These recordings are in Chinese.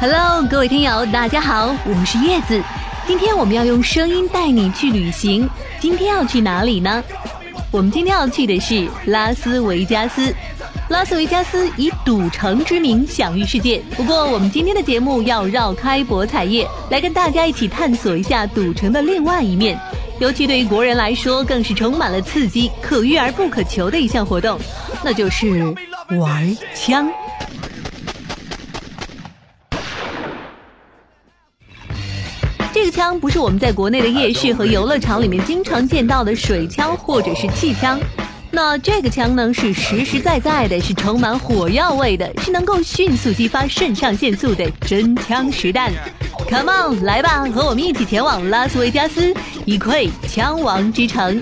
Hello，各位听友，大家好，我是叶子。今天我们要用声音带你去旅行。今天要去哪里呢？我们今天要去的是拉斯维加斯。拉斯维加斯以赌城之名享誉世界。不过，我们今天的节目要绕开博彩业，来跟大家一起探索一下赌城的另外一面。尤其对于国人来说，更是充满了刺激、可遇而不可求的一项活动，那就是玩枪。枪不是我们在国内的夜市和游乐场里面经常见到的水枪或者是气枪，那这个枪呢是实实在在的，是充满火药味的，是能够迅速激发肾上腺素的真枪实弹。Come on，来吧，和我们一起前往拉斯维加斯，一窥枪王之城。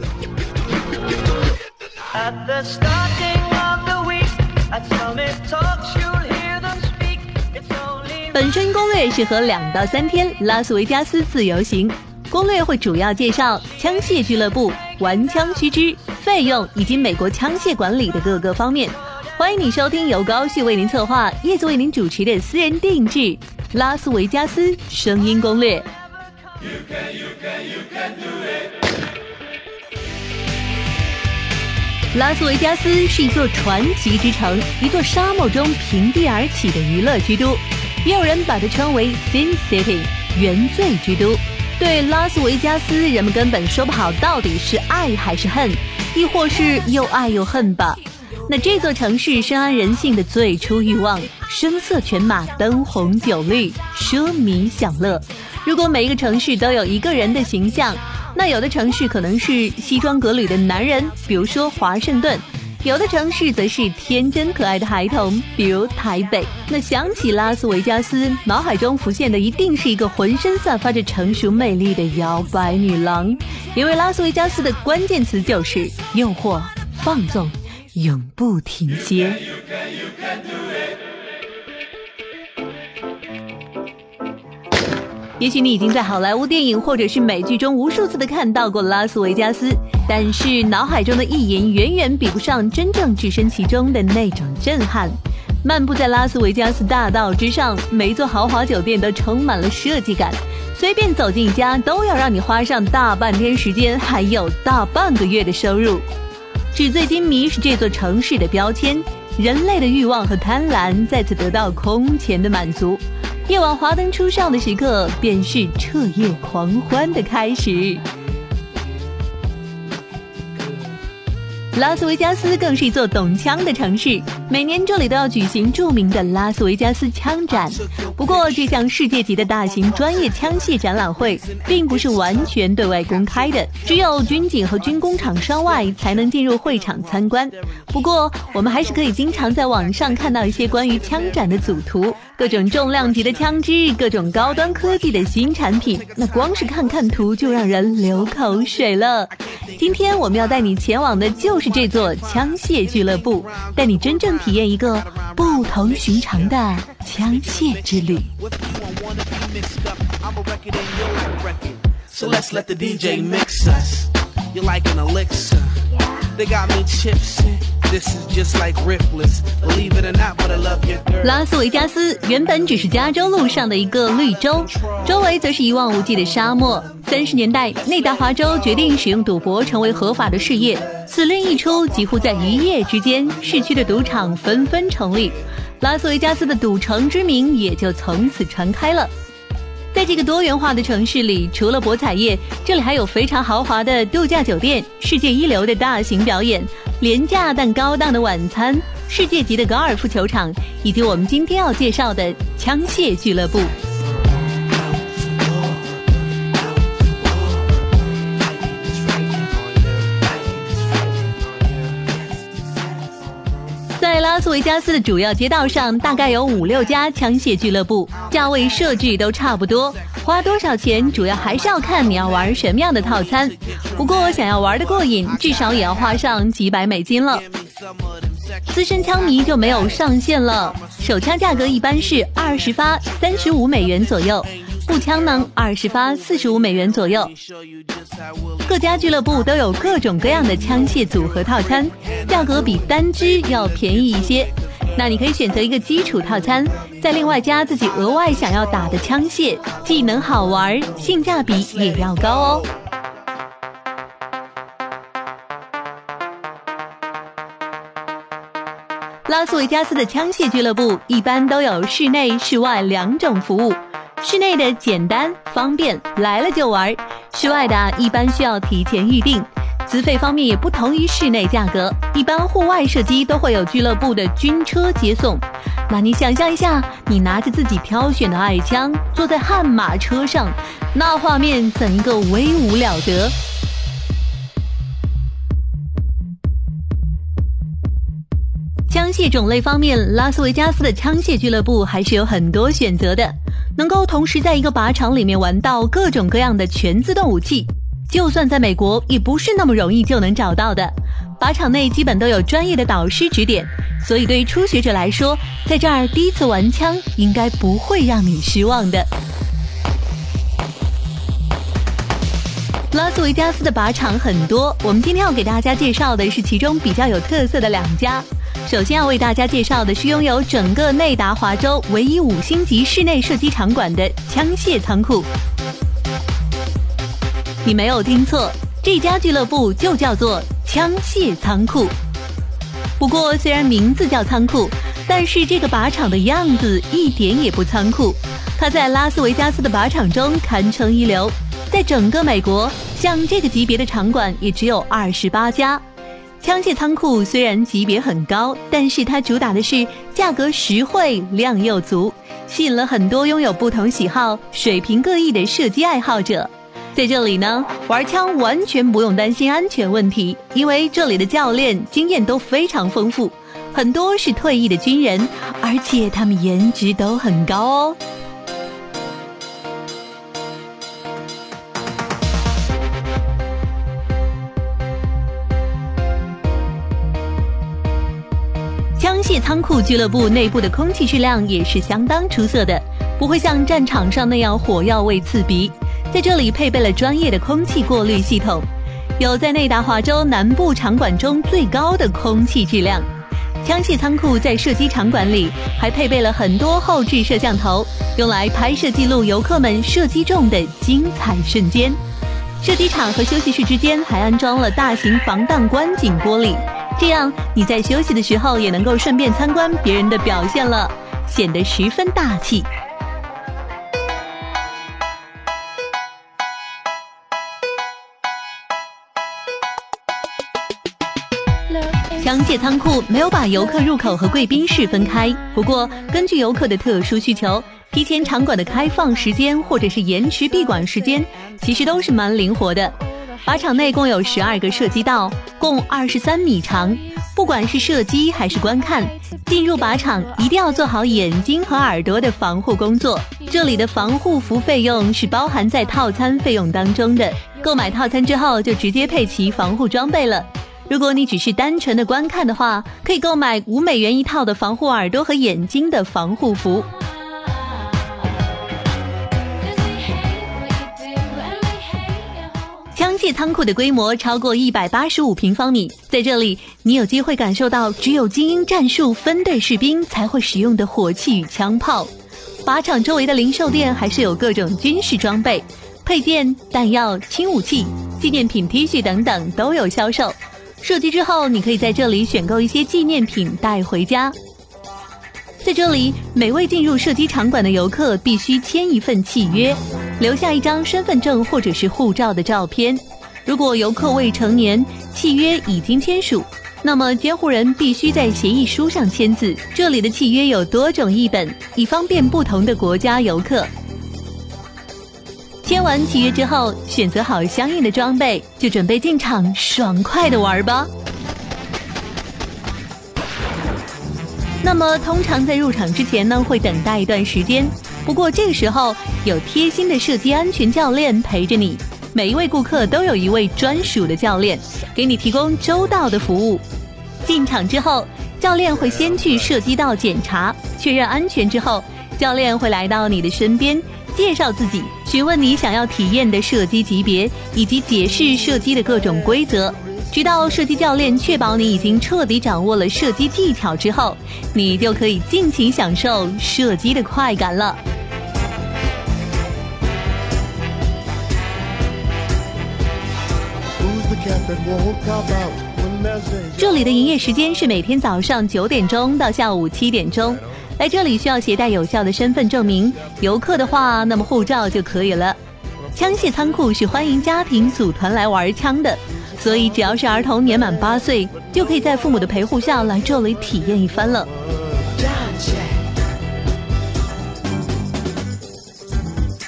本身攻略适合两到三天拉斯维加斯自由行。攻略会主要介绍枪械俱乐部、玩枪须知、费用以及美国枪械管理的各个方面。欢迎你收听由高旭为您策划、叶子为您主持的私人定制拉斯维加斯声音攻略。拉斯维加斯是一座传奇之城，一座沙漠中平地而起的娱乐之都。也有人把它称为 Sin City 原罪之都。对拉斯维加斯，人们根本说不好到底是爱还是恨，亦或是又爱又恨吧。那这座城市深谙人性的最初欲望，声色犬马，灯红酒绿，奢靡享乐。如果每一个城市都有一个人的形象，那有的城市可能是西装革履的男人，比如说华盛顿。有的城市则是天真可爱的孩童，比如台北。那想起拉斯维加斯，脑海中浮现的一定是一个浑身散发着成熟魅力的摇摆女郎，因为拉斯维加斯的关键词就是诱惑、放纵、永不停歇。也许你已经在好莱坞电影或者是美剧中无数次的看到过拉斯维加斯，但是脑海中的意淫远远比不上真正置身其中的那种震撼。漫步在拉斯维加斯大道之上，每座豪华酒店都充满了设计感，随便走进一家都要让你花上大半天时间，还有大半个月的收入。纸醉金迷是这座城市的标签，人类的欲望和贪婪再次得到空前的满足。夜晚华灯初上的时刻，便是彻夜狂欢的开始。拉斯维加斯更是一座懂枪的城市，每年这里都要举行著名的拉斯维加斯枪展。不过，这项世界级的大型专业枪械展览会并不是完全对外公开的，只有军警和军工厂商外才能进入会场参观。不过，我们还是可以经常在网上看到一些关于枪展的组图，各种重量级的枪支，各种高端科技的新产品，那光是看看图就让人流口水了。今天我们要带你前往的就是这座枪械俱乐部，带你真正体验一个不同寻常的枪械之旅。拉斯维加斯原本只是加州路上的一个绿洲，周围则是一望无际的沙漠。三十年代，内达华州决定使用赌博成为合法的事业，此令一出，几乎在一夜之间，市区的赌场纷纷成立，拉斯维加斯的赌城之名也就从此传开了。在这个多元化的城市里，除了博彩业，这里还有非常豪华的度假酒店、世界一流的大型表演、廉价但高档的晚餐、世界级的高尔夫球场，以及我们今天要介绍的枪械俱乐部。斯维加斯的主要街道上大概有五六家枪械俱乐部，价位设置都差不多。花多少钱，主要还是要看你要玩什么样的套餐。不过想要玩的过瘾，至少也要花上几百美金了。资深枪迷就没有上限了，手枪价格一般是二十发三十五美元左右，步枪呢二十发四十五美元左右。各家俱乐部都有各种各样的枪械组合套餐，价格比单支要便宜一些。那你可以选择一个基础套餐，再另外加自己额外想要打的枪械，既能好玩，性价比也要高哦。拉斯维加斯的枪械俱乐部一般都有室内、室外两种服务。室内的简单方便，来了就玩；室外的一般需要提前预定。资费方面也不同于室内价格，一般户外射击都会有俱乐部的军车接送。那你想象一下，你拿着自己挑选的爱枪，坐在悍马车上，那画面怎一个威武了得！枪械种类方面，拉斯维加斯的枪械俱乐部还是有很多选择的，能够同时在一个靶场里面玩到各种各样的全自动武器，就算在美国也不是那么容易就能找到的。靶场内基本都有专业的导师指点，所以对于初学者来说，在这儿第一次玩枪应该不会让你失望的。拉斯维加斯的靶场很多，我们今天要给大家介绍的是其中比较有特色的两家。首先要为大家介绍的是拥有整个内达华州唯一五星级室内射击场馆的枪械仓库。你没有听错，这家俱乐部就叫做枪械仓库。不过虽然名字叫仓库，但是这个靶场的样子一点也不仓库。它在拉斯维加斯的靶场中堪称一流，在整个美国，像这个级别的场馆也只有二十八家。枪械仓库虽然级别很高，但是它主打的是价格实惠、量又足，吸引了很多拥有不同喜好、水平各异的射击爱好者。在这里呢，玩枪完全不用担心安全问题，因为这里的教练经验都非常丰富，很多是退役的军人，而且他们颜值都很高哦。仓库俱乐部内部的空气质量也是相当出色的，不会像战场上那样火药味刺鼻。在这里配备了专业的空气过滤系统，有在内达华州南部场馆中最高的空气质量。枪械仓库在射击场馆里还配备了很多后置摄像头，用来拍摄记录游客们射击中的精彩瞬间。射击场和休息室之间还安装了大型防弹观景玻璃。这样你在休息的时候也能够顺便参观别人的表现了，显得十分大气。枪械仓库没有把游客入口和贵宾室分开，不过根据游客的特殊需求，提前场馆的开放时间或者是延迟闭馆时间，其实都是蛮灵活的。靶场内共有十二个射击道，共二十三米长。不管是射击还是观看，进入靶场一定要做好眼睛和耳朵的防护工作。这里的防护服费用是包含在套餐费用当中的，购买套餐之后就直接配齐防护装备了。如果你只是单纯的观看的话，可以购买五美元一套的防护耳朵和眼睛的防护服。仓库的规模超过一百八十五平方米，在这里你有机会感受到只有精英战术分队士兵才会使用的火器与枪炮。靶场周围的零售店还是有各种军事装备、配件、弹药、轻武器、纪念品 T 恤等等都有销售。射击之后，你可以在这里选购一些纪念品带回家。在这里，每位进入射击场馆的游客必须签一份契约，留下一张身份证或者是护照的照片。如果游客未成年，契约已经签署，那么监护人必须在协议书上签字。这里的契约有多种译本，以方便不同的国家游客。签完契约之后，选择好相应的装备，就准备进场爽快的玩吧。那么通常在入场之前呢，会等待一段时间。不过这个时候有贴心的射击安全教练陪着你，每一位顾客都有一位专属的教练，给你提供周到的服务。进场之后，教练会先去射击道检查，确认安全之后，教练会来到你的身边，介绍自己，询问你想要体验的射击级别，以及解释射击的各种规则。直到射击教练确保你已经彻底掌握了射击技巧之后，你就可以尽情享受射击的快感了。这里的营业时间是每天早上九点钟到下午七点钟。来这里需要携带有效的身份证明，游客的话，那么护照就可以了。枪械仓库是欢迎家庭组团来玩枪的。所以，只要是儿童年满八岁，就可以在父母的陪护下来这里体验一番了。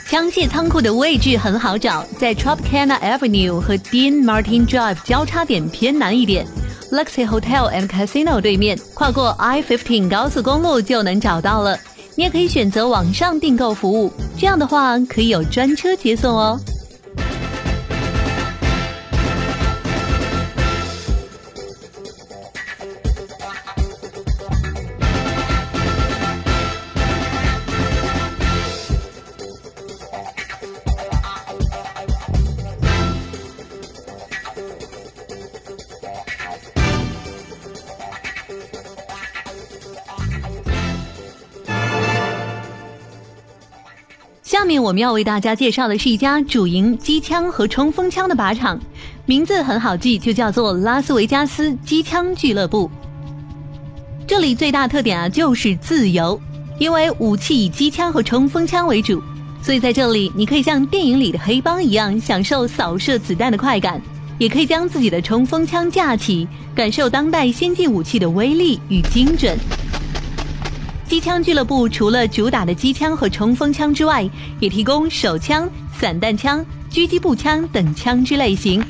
枪械仓库的位置很好找，在 Tropicana Avenue 和 Dean Martin Drive 交叉点偏南一点，Luxy Hotel and Casino 对面，跨过 I-15 高速公路就能找到了。你也可以选择网上订购服务，这样的话可以有专车接送哦。我们要为大家介绍的是一家主营机枪和冲锋枪的靶场，名字很好记，就叫做拉斯维加斯机枪俱乐部。这里最大特点啊就是自由，因为武器以机枪和冲锋枪为主，所以在这里你可以像电影里的黑帮一样享受扫射子弹的快感，也可以将自己的冲锋枪架起，感受当代先进武器的威力与精准。机枪俱乐部除了主打的机枪和冲锋枪之外，也提供手枪、散弹枪、狙击步枪等枪支类型。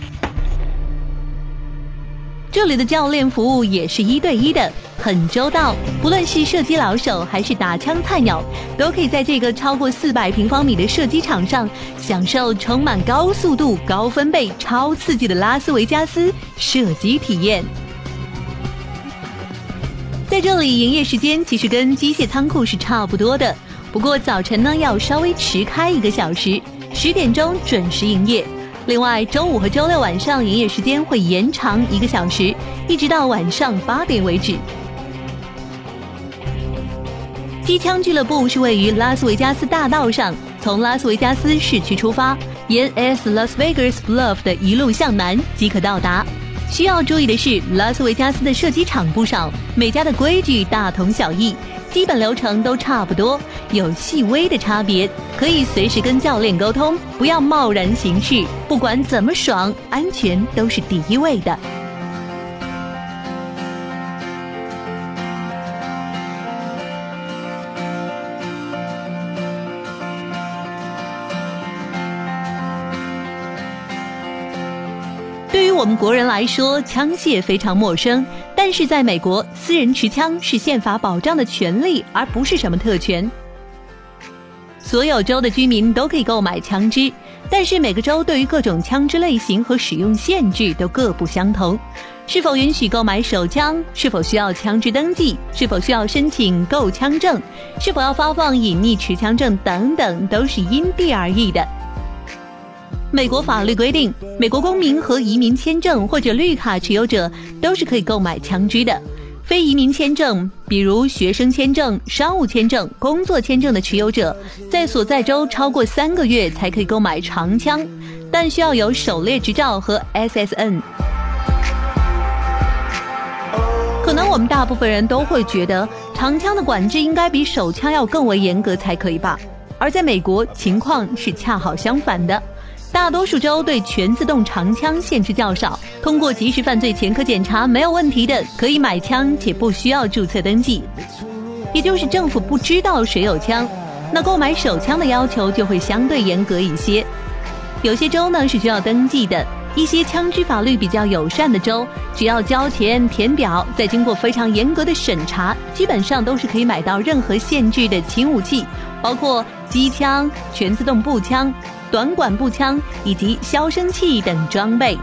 这里的教练服务也是一对一的，很周到。不论是射击老手还是打枪菜鸟，都可以在这个超过四百平方米的射击场上，享受充满高速度、高分贝、超刺激的拉斯维加斯射击体验。在这里，营业时间其实跟机械仓库是差不多的，不过早晨呢要稍微迟开一个小时，十点钟准时营业。另外，周五和周六晚上营业时间会延长一个小时，一直到晚上八点为止。机枪俱乐部是位于拉斯维加斯大道上，从拉斯维加斯市区出发，沿 S Las Vegas Bluff 的一路向南即可到达。需要注意的是，拉斯维加斯的射击场不少，每家的规矩大同小异，基本流程都差不多，有细微的差别，可以随时跟教练沟通，不要贸然行事。不管怎么爽，安全都是第一位的。我们国人来说，枪械非常陌生。但是在美国，私人持枪是宪法保障的权利，而不是什么特权。所有州的居民都可以购买枪支，但是每个州对于各种枪支类型和使用限制都各不相同。是否允许购买手枪？是否需要枪支登记？是否需要申请购枪证？是否要发放隐匿持枪证？等等，都是因地而异的。美国法律规定，美国公民和移民签证或者绿卡持有者都是可以购买枪支的。非移民签证，比如学生签证、商务签证、工作签证的持有者，在所在州超过三个月才可以购买长枪，但需要有狩猎执照和 SSN。可能我们大部分人都会觉得，长枪的管制应该比手枪要更为严格才可以吧？而在美国，情况是恰好相反的。大多数州对全自动长枪限制较少，通过及时犯罪前科检查没有问题的，可以买枪且不需要注册登记，也就是政府不知道谁有枪。那购买手枪的要求就会相对严格一些，有些州呢是需要登记的，一些枪支法律比较友善的州，只要交钱填表，再经过非常严格的审查，基本上都是可以买到任何限制的轻武器，包括机枪、全自动步枪、短管步枪以及消声器等装备。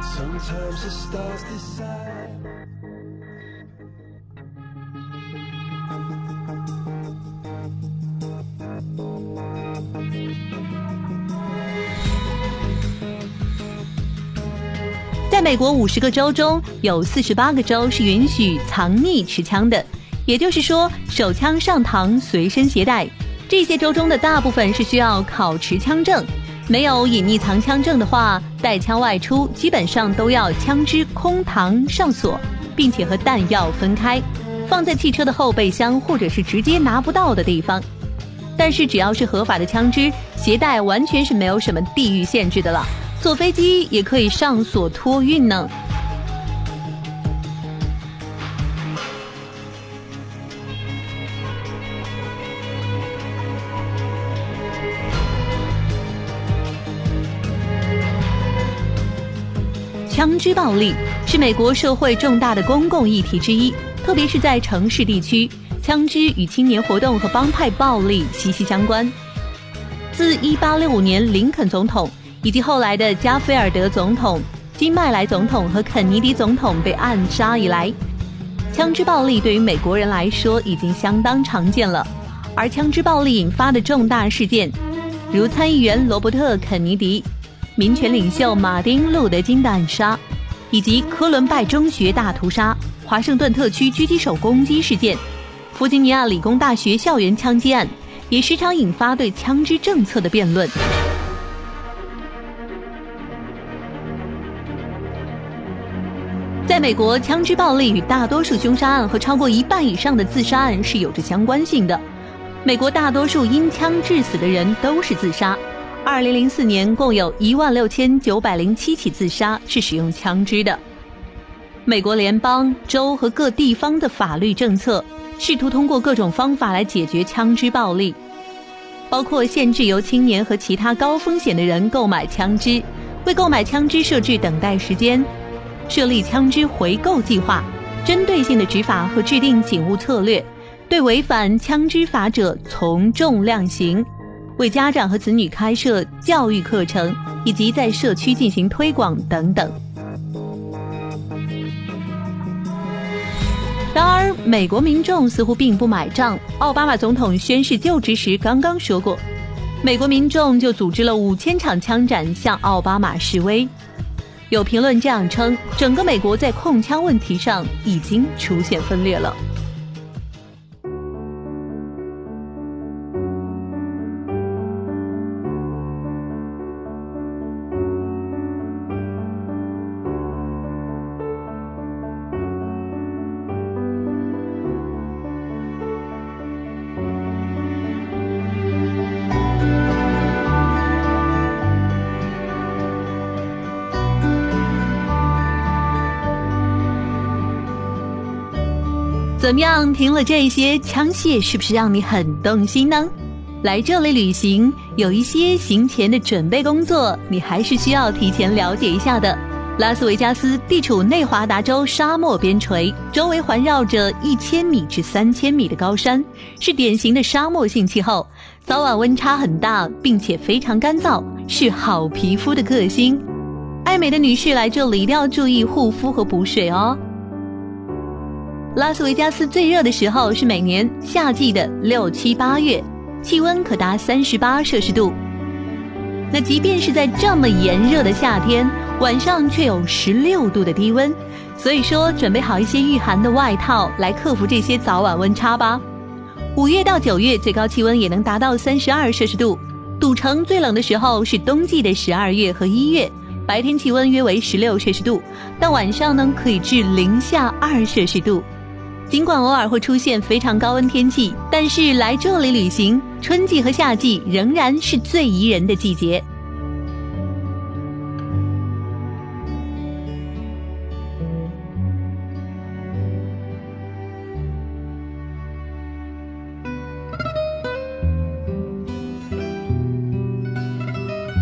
在美国五十个州中有四十八个州是允许藏匿持枪的，也就是说手枪上膛随身携带。这些州中的大部分是需要考持枪证，没有隐匿藏枪证的话，带枪外出基本上都要枪支空膛上锁，并且和弹药分开，放在汽车的后备箱或者是直接拿不到的地方。但是只要是合法的枪支，携带完全是没有什么地域限制的了。坐飞机也可以上锁托运呢。枪支暴力是美国社会重大的公共议题之一，特别是在城市地区，枪支与青年活动和帮派暴力息息相关。自1865年林肯总统。以及后来的加菲尔德总统、金麦莱总统和肯尼迪总统被暗杀以来，枪支暴力对于美国人来说已经相当常见了。而枪支暴力引发的重大事件，如参议员罗伯特·肯尼迪、民权领袖马丁·路德·金的暗杀，以及科伦拜中学大屠杀、华盛顿特区狙击手攻击事件、弗吉尼亚理工大学校园枪击案，也时常引发对枪支政策的辩论。在美国，枪支暴力与大多数凶杀案和超过一半以上的自杀案是有着相关性的。美国大多数因枪致死的人都是自杀。二零零四年，共有一万六千九百零七起自杀是使用枪支的。美国联邦、州和各地方的法律政策试图通过各种方法来解决枪支暴力，包括限制由青年和其他高风险的人购买枪支，为购买枪支设置等待时间。设立枪支回购计划，针对性的执法和制定警务策略，对违反枪支法者从重量刑，为家长和子女开设教育课程，以及在社区进行推广等等。然而，美国民众似乎并不买账。奥巴马总统宣誓就职时刚刚说过，美国民众就组织了五千场枪战向奥巴马示威。有评论这样称，整个美国在控枪问题上已经出现分裂了。怎么样？听了这些枪械，是不是让你很动心呢？来这里旅行，有一些行前的准备工作，你还是需要提前了解一下的。拉斯维加斯地处内华达州沙漠边陲，周围环绕着一千米至三千米的高山，是典型的沙漠性气候，早晚温差很大，并且非常干燥，是好皮肤的克星。爱美的女士来这里一定要注意护肤和补水哦。拉斯维加斯最热的时候是每年夏季的六七八月，气温可达三十八摄氏度。那即便是在这么炎热的夏天，晚上却有十六度的低温。所以说，准备好一些御寒的外套来克服这些早晚温差吧。五月到九月最高气温也能达到三十二摄氏度。赌城最冷的时候是冬季的十二月和一月，白天气温约为十六摄氏度，但晚上呢可以至零下二摄氏度。尽管偶尔会出现非常高温天气，但是来这里旅行，春季和夏季仍然是最宜人的季节。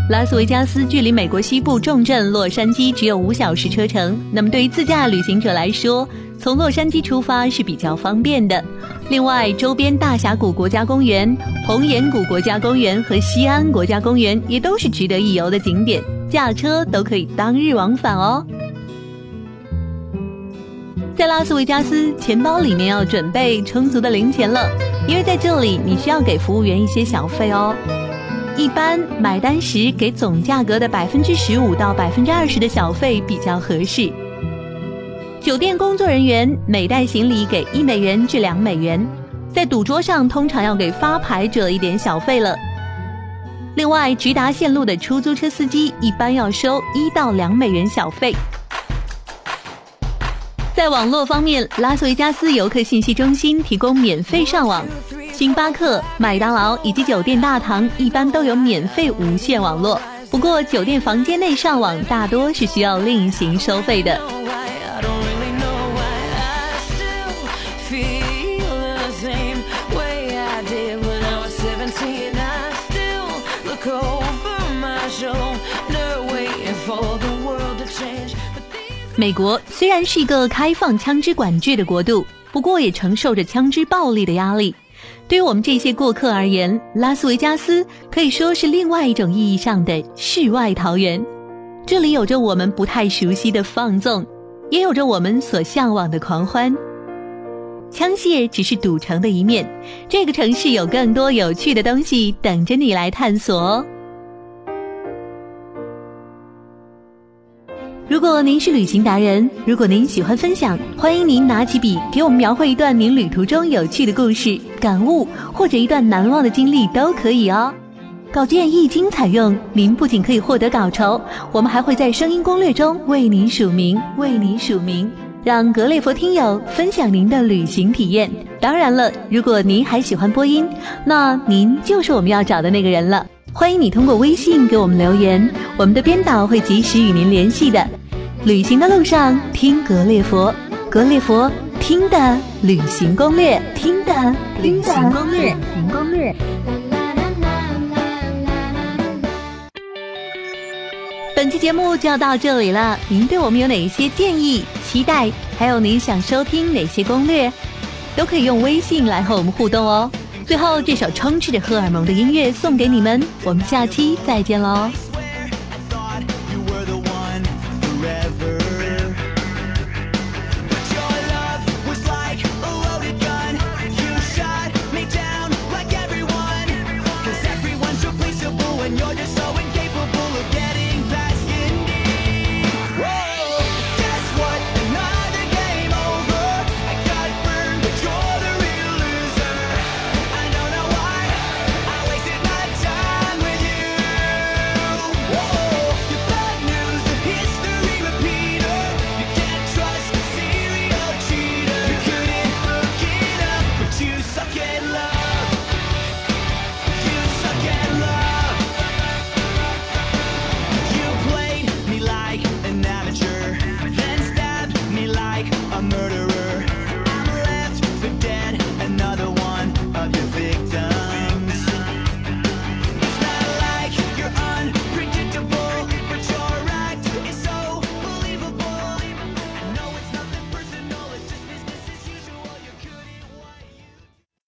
拉斯维加斯距离美国西部重镇洛杉矶只有五小时车程，那么对于自驾旅行者来说，从洛杉矶出发是比较方便的。另外，周边大峡谷国家公园、红岩谷国家公园和西安国家公园也都是值得一游的景点，驾车都可以当日往返哦。在拉斯维加斯，钱包里面要准备充足的零钱了，因为在这里你需要给服务员一些小费哦。一般买单时给总价格的百分之十五到百分之二十的小费比较合适。酒店工作人员每袋行李给一美元至两美元，在赌桌上通常要给发牌者一点小费了。另外，直达线路的出租车司机一般要收一到两美元小费。在网络方面，拉斯维加斯游客信息中心提供免费上网。星巴克、麦当劳以及酒店大堂一般都有免费无线网络，不过酒店房间内上网大多是需要另行收费的。美国虽然是一个开放枪支管制的国度，不过也承受着枪支暴力的压力。对于我们这些过客而言，拉斯维加斯可以说是另外一种意义上的世外桃源。这里有着我们不太熟悉的放纵，也有着我们所向往的狂欢。枪械只是赌城的一面，这个城市有更多有趣的东西等着你来探索哦。如果您是旅行达人，如果您喜欢分享，欢迎您拿起笔给我们描绘一段您旅途中有趣的故事、感悟，或者一段难忘的经历都可以哦。稿件一经采用，您不仅可以获得稿酬，我们还会在声音攻略中为您署名，为您署名，让格列佛听友分享您的旅行体验。当然了，如果您还喜欢播音，那您就是我们要找的那个人了。欢迎你通过微信给我们留言，我们的编导会及时与您联系的。旅行的路上听格列佛，格列佛听的旅行攻略，听的旅行攻略，旅行攻略。本期节目就要到这里了，您对我们有哪些建议、期待，还有您想收听哪些攻略，都可以用微信来和我们互动哦。最后，这首充斥着荷尔蒙的音乐送给你们，我们下期再见喽。